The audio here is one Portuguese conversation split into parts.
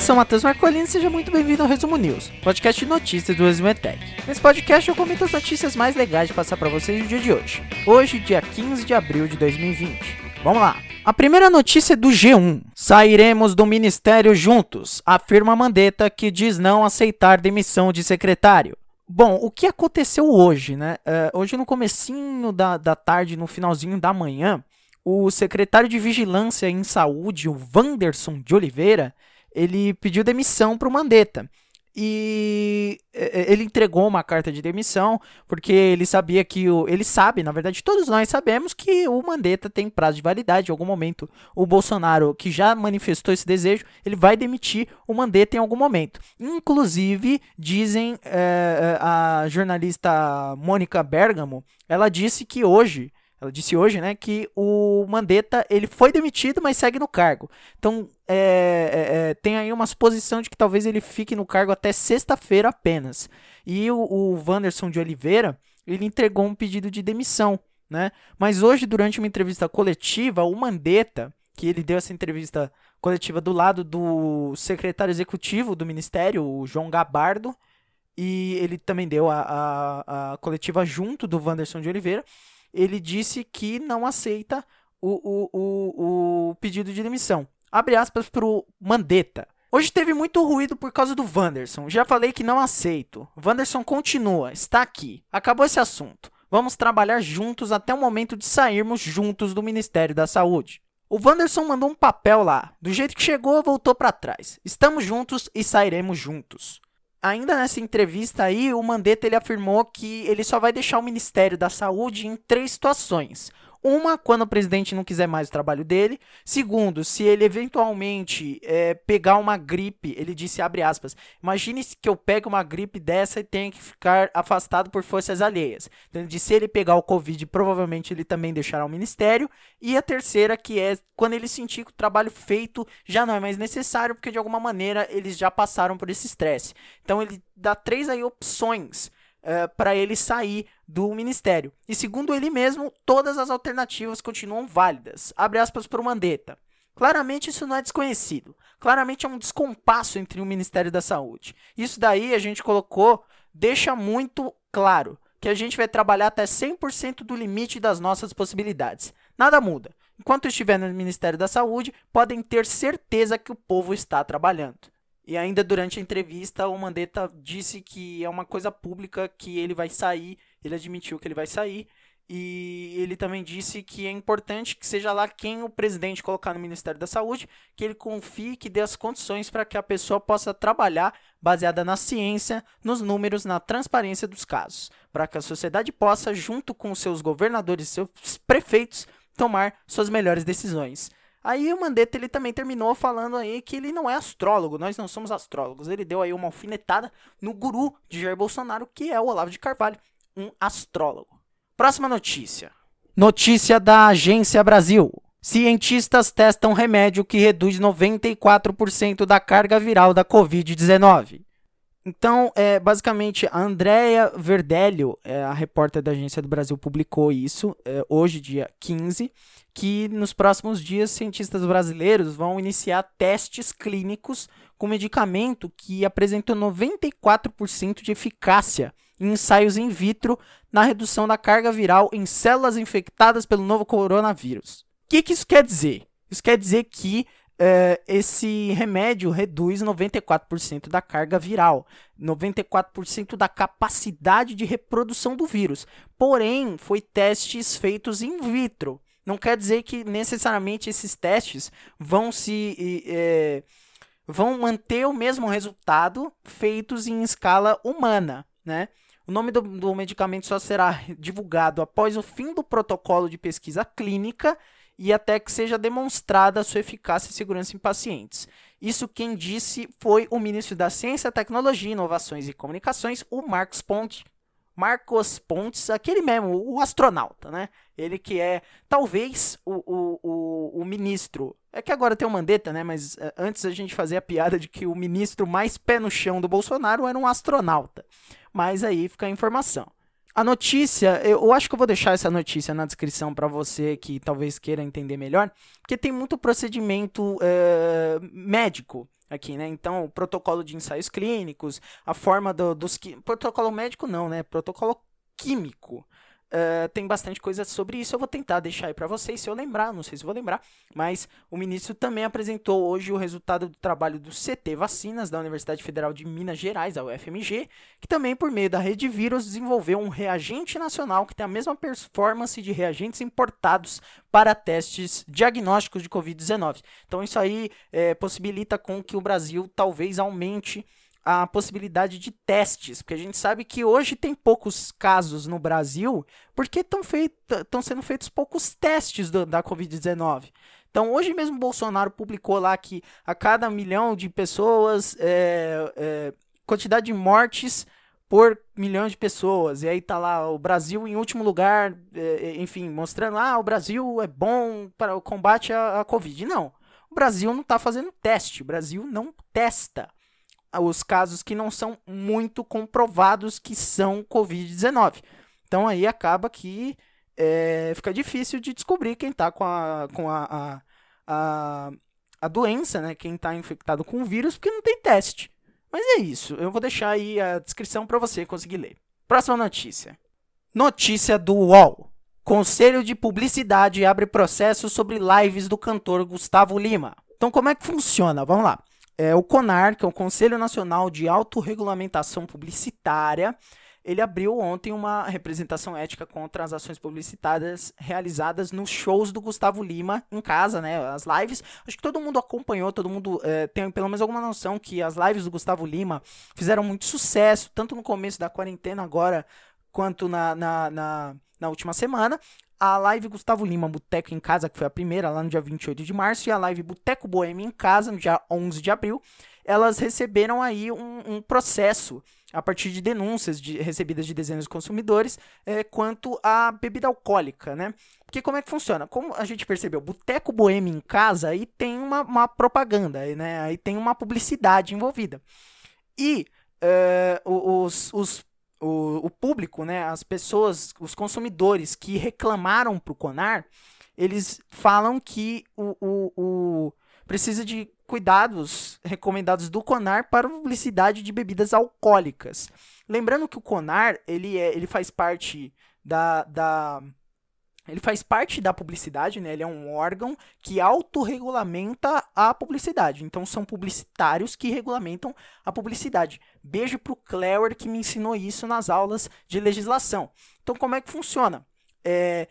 eu sou Matheus Marcolini e seja muito bem-vindo ao Resumo News, podcast de notícias do Resumo Tech. Nesse podcast eu comento as notícias mais legais de passar para vocês no dia de hoje. Hoje, dia 15 de abril de 2020. Vamos lá! A primeira notícia é do G1. Sairemos do ministério juntos, afirma Mandetta que diz não aceitar demissão de secretário. Bom, o que aconteceu hoje, né? Uh, hoje no comecinho da, da tarde, no finalzinho da manhã, o secretário de Vigilância em Saúde, o Wanderson de Oliveira, ele pediu demissão para o Mandetta. E ele entregou uma carta de demissão porque ele sabia que o. Ele sabe, na verdade, todos nós sabemos que o Mandetta tem prazo de validade. Em algum momento, o Bolsonaro, que já manifestou esse desejo, ele vai demitir o Mandetta em algum momento. Inclusive, dizem é, a jornalista Mônica Bergamo, ela disse que hoje ela disse hoje, né, que o Mandetta ele foi demitido, mas segue no cargo. Então é, é, é, tem aí uma suposição de que talvez ele fique no cargo até sexta-feira apenas. E o, o Wanderson de Oliveira ele entregou um pedido de demissão, né? Mas hoje durante uma entrevista coletiva, o Mandetta, que ele deu essa entrevista coletiva do lado do secretário executivo do ministério, o João Gabardo, e ele também deu a, a, a coletiva junto do Wanderson de Oliveira ele disse que não aceita o, o, o, o pedido de demissão. Abre aspas para o Mandetta. Hoje teve muito ruído por causa do Wanderson. Já falei que não aceito. Wanderson continua, está aqui. Acabou esse assunto. Vamos trabalhar juntos até o momento de sairmos juntos do Ministério da Saúde. O Wanderson mandou um papel lá. Do jeito que chegou, voltou para trás. Estamos juntos e sairemos juntos ainda nessa entrevista aí, o Mandetta ele afirmou que ele só vai deixar o Ministério da Saúde em três situações. Uma, quando o presidente não quiser mais o trabalho dele. Segundo, se ele eventualmente é, pegar uma gripe, ele disse, abre aspas, imagine que eu pegue uma gripe dessa e tenha que ficar afastado por forças alheias. Então, ele disse, se ele pegar o Covid, provavelmente ele também deixará o ministério. E a terceira, que é quando ele sentir que o trabalho feito já não é mais necessário, porque de alguma maneira eles já passaram por esse estresse. Então, ele dá três aí opções eh, para ele sair do ministério. E segundo ele mesmo, todas as alternativas continuam válidas. Abre aspas para o Mandetta. Claramente isso não é desconhecido. Claramente é um descompasso entre o Ministério da Saúde. Isso daí a gente colocou, deixa muito claro que a gente vai trabalhar até 100% do limite das nossas possibilidades. Nada muda. Enquanto estiver no Ministério da Saúde, podem ter certeza que o povo está trabalhando. E ainda durante a entrevista, o Mandetta disse que é uma coisa pública que ele vai sair, ele admitiu que ele vai sair, e ele também disse que é importante que seja lá quem o presidente colocar no Ministério da Saúde, que ele confie que dê as condições para que a pessoa possa trabalhar baseada na ciência, nos números, na transparência dos casos, para que a sociedade possa, junto com seus governadores e seus prefeitos, tomar suas melhores decisões. Aí o Mandetta ele também terminou falando aí que ele não é astrólogo, nós não somos astrólogos. Ele deu aí uma alfinetada no guru de Jair Bolsonaro, que é o Olavo de Carvalho, um astrólogo. Próxima notícia. Notícia da Agência Brasil. Cientistas testam remédio que reduz 94% da carga viral da Covid-19. Então, é, basicamente, a Andrea Verdelho, é, a repórter da Agência do Brasil, publicou isso é, hoje, dia 15 que nos próximos dias cientistas brasileiros vão iniciar testes clínicos com medicamento que apresentou 94% de eficácia em ensaios in vitro na redução da carga viral em células infectadas pelo novo coronavírus. O que, que isso quer dizer? Isso quer dizer que Uh, esse remédio reduz 94% da carga viral, 94% da capacidade de reprodução do vírus. Porém, foi testes feitos in vitro não quer dizer que necessariamente esses testes vão se é, vão manter o mesmo resultado feitos em escala humana, né? O nome do, do medicamento só será divulgado após o fim do protocolo de pesquisa clínica e até que seja demonstrada a sua eficácia e segurança em pacientes. Isso quem disse foi o ministro da Ciência, Tecnologia, Inovações e Comunicações, o Marcos Ponte, Marcos Pontes, aquele mesmo, o astronauta, né? Ele que é talvez o, o, o, o ministro. É que agora tem o Mandetta, né? Mas uh, antes a gente fazia a piada de que o ministro mais pé no chão do Bolsonaro era um astronauta. Mas aí fica a informação. A notícia, eu acho que eu vou deixar essa notícia na descrição para você que talvez queira entender melhor, porque tem muito procedimento uh, médico aqui, né? Então, o protocolo de ensaios clínicos, a forma do, dos... Protocolo médico não, né? Protocolo químico. Uh, tem bastante coisa sobre isso. Eu vou tentar deixar aí para vocês, se eu lembrar, não sei se vou lembrar, mas o ministro também apresentou hoje o resultado do trabalho do CT Vacinas da Universidade Federal de Minas Gerais, a UFMG, que também por meio da rede vírus desenvolveu um reagente nacional que tem a mesma performance de reagentes importados para testes diagnósticos de COVID-19. Então isso aí é, possibilita com que o Brasil talvez aumente a possibilidade de testes, porque a gente sabe que hoje tem poucos casos no Brasil, porque estão sendo feitos poucos testes do, da Covid-19. Então, hoje mesmo Bolsonaro publicou lá que a cada milhão de pessoas, é, é, quantidade de mortes por milhão de pessoas. E aí tá lá o Brasil em último lugar, é, enfim, mostrando, ah, o Brasil é bom para o combate à, à Covid. Não, o Brasil não está fazendo teste, o Brasil não testa os casos que não são muito comprovados que são Covid-19. Então aí acaba que é, fica difícil de descobrir quem está com, a, com a, a, a, a doença, né? quem está infectado com o vírus, porque não tem teste. Mas é isso, eu vou deixar aí a descrição para você conseguir ler. Próxima notícia. Notícia do UOL. Conselho de Publicidade abre processo sobre lives do cantor Gustavo Lima. Então, como é que funciona? Vamos lá é, o CONAR, que é o Conselho Nacional de Autorregulamentação Publicitária, ele abriu ontem uma representação ética contra as ações publicitárias realizadas nos shows do Gustavo Lima em casa, né? As lives. Acho que todo mundo acompanhou, todo mundo é, tem pelo menos alguma noção que as lives do Gustavo Lima fizeram muito sucesso, tanto no começo da quarentena agora, quanto na, na, na, na última semana a live Gustavo Lima Boteco em Casa, que foi a primeira, lá no dia 28 de março, e a live Boteco Boêmio em Casa, no dia 11 de abril, elas receberam aí um, um processo a partir de denúncias de, recebidas de dezenas de consumidores é, quanto à bebida alcoólica, né? Porque como é que funciona? Como a gente percebeu, Boteco Boêmio em Casa, aí tem uma, uma propaganda, né? Aí tem uma publicidade envolvida. E uh, os, os o, o público, né, as pessoas, os consumidores que reclamaram para o Conar, eles falam que o, o, o, precisa de cuidados recomendados do Conar para publicidade de bebidas alcoólicas. Lembrando que o Conar ele, é, ele faz parte da, da ele faz parte da publicidade, né? Ele é um órgão que autorregulamenta a publicidade. Então são publicitários que regulamentam a publicidade. Beijo pro Clewer que me ensinou isso nas aulas de legislação. Então como é que funciona? É,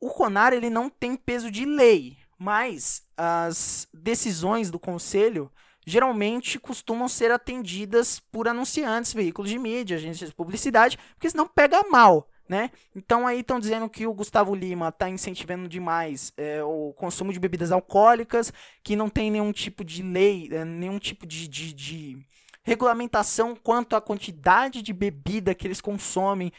o CONAR ele não tem peso de lei, mas as decisões do conselho geralmente costumam ser atendidas por anunciantes, veículos de mídia, agências de publicidade, porque senão pega mal né? Então aí estão dizendo que o Gustavo Lima está incentivando demais é, o consumo de bebidas alcoólicas, que não tem nenhum tipo de lei, é, nenhum tipo de, de, de, regulamentação quanto à quantidade de bebida que eles consomem,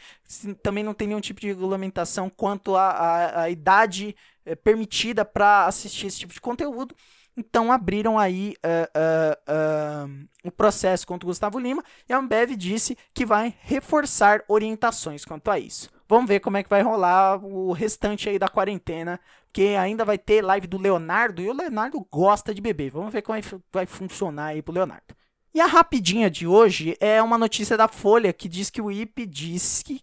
também não tem nenhum tipo de regulamentação quanto à idade é, permitida para assistir esse tipo de conteúdo. Então abriram aí uh, uh, uh, o processo contra o Gustavo Lima e a Ambev disse que vai reforçar orientações quanto a isso. Vamos ver como é que vai rolar o restante aí da quarentena, porque ainda vai ter live do Leonardo e o Leonardo gosta de beber. Vamos ver como vai funcionar aí pro Leonardo. E a rapidinha de hoje é uma notícia da Folha que diz que o IPE disse que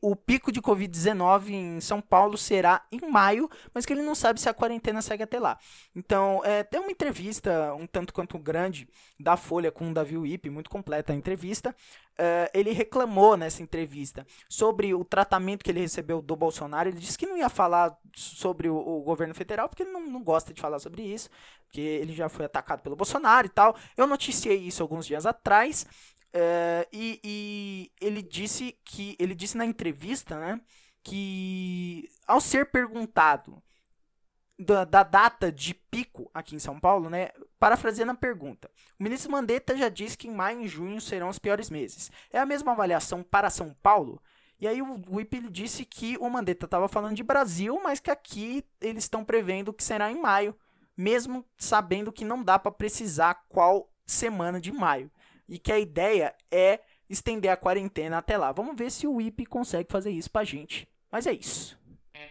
o pico de Covid-19 em São Paulo será em maio, mas que ele não sabe se a quarentena segue até lá. Então, é, tem uma entrevista um tanto quanto grande da Folha com o Davi Wip, muito completa a entrevista. Uh, ele reclamou nessa entrevista sobre o tratamento que ele recebeu do Bolsonaro. Ele disse que não ia falar sobre o, o governo federal, porque ele não, não, gosta de falar sobre isso, porque ele já foi atacado pelo Bolsonaro e tal. Eu noticiei isso alguns dias atrás. Uh, e, e, ele disse que ele disse na entrevista, né, que ao ser perguntado da, da, data de pico aqui em São Paulo, né, parafraseando a pergunta, o ministro Mandetta já disse que em maio e junho serão os piores meses. É a mesma avaliação para São Paulo? E aí o Whip disse que o Mandetta estava falando de Brasil, mas que aqui eles estão prevendo que será em maio, mesmo sabendo que não dá para precisar qual semana de maio e que a ideia é estender a quarentena até lá. Vamos ver se o IP consegue fazer isso pra gente. Mas é isso.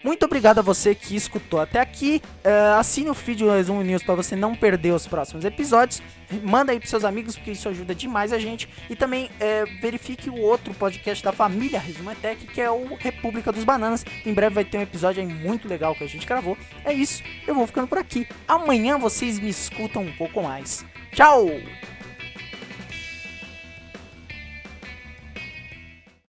Muito obrigado a você que escutou até aqui. Uh, assine o feed do Resumo News para você não perder os próximos episódios. Manda aí pros seus amigos, porque isso ajuda demais a gente. E também uh, verifique o outro podcast da família Resumo Tech, que é o República dos Bananas. Em breve vai ter um episódio aí muito legal que a gente gravou. É isso, eu vou ficando por aqui. Amanhã vocês me escutam um pouco mais. Tchau!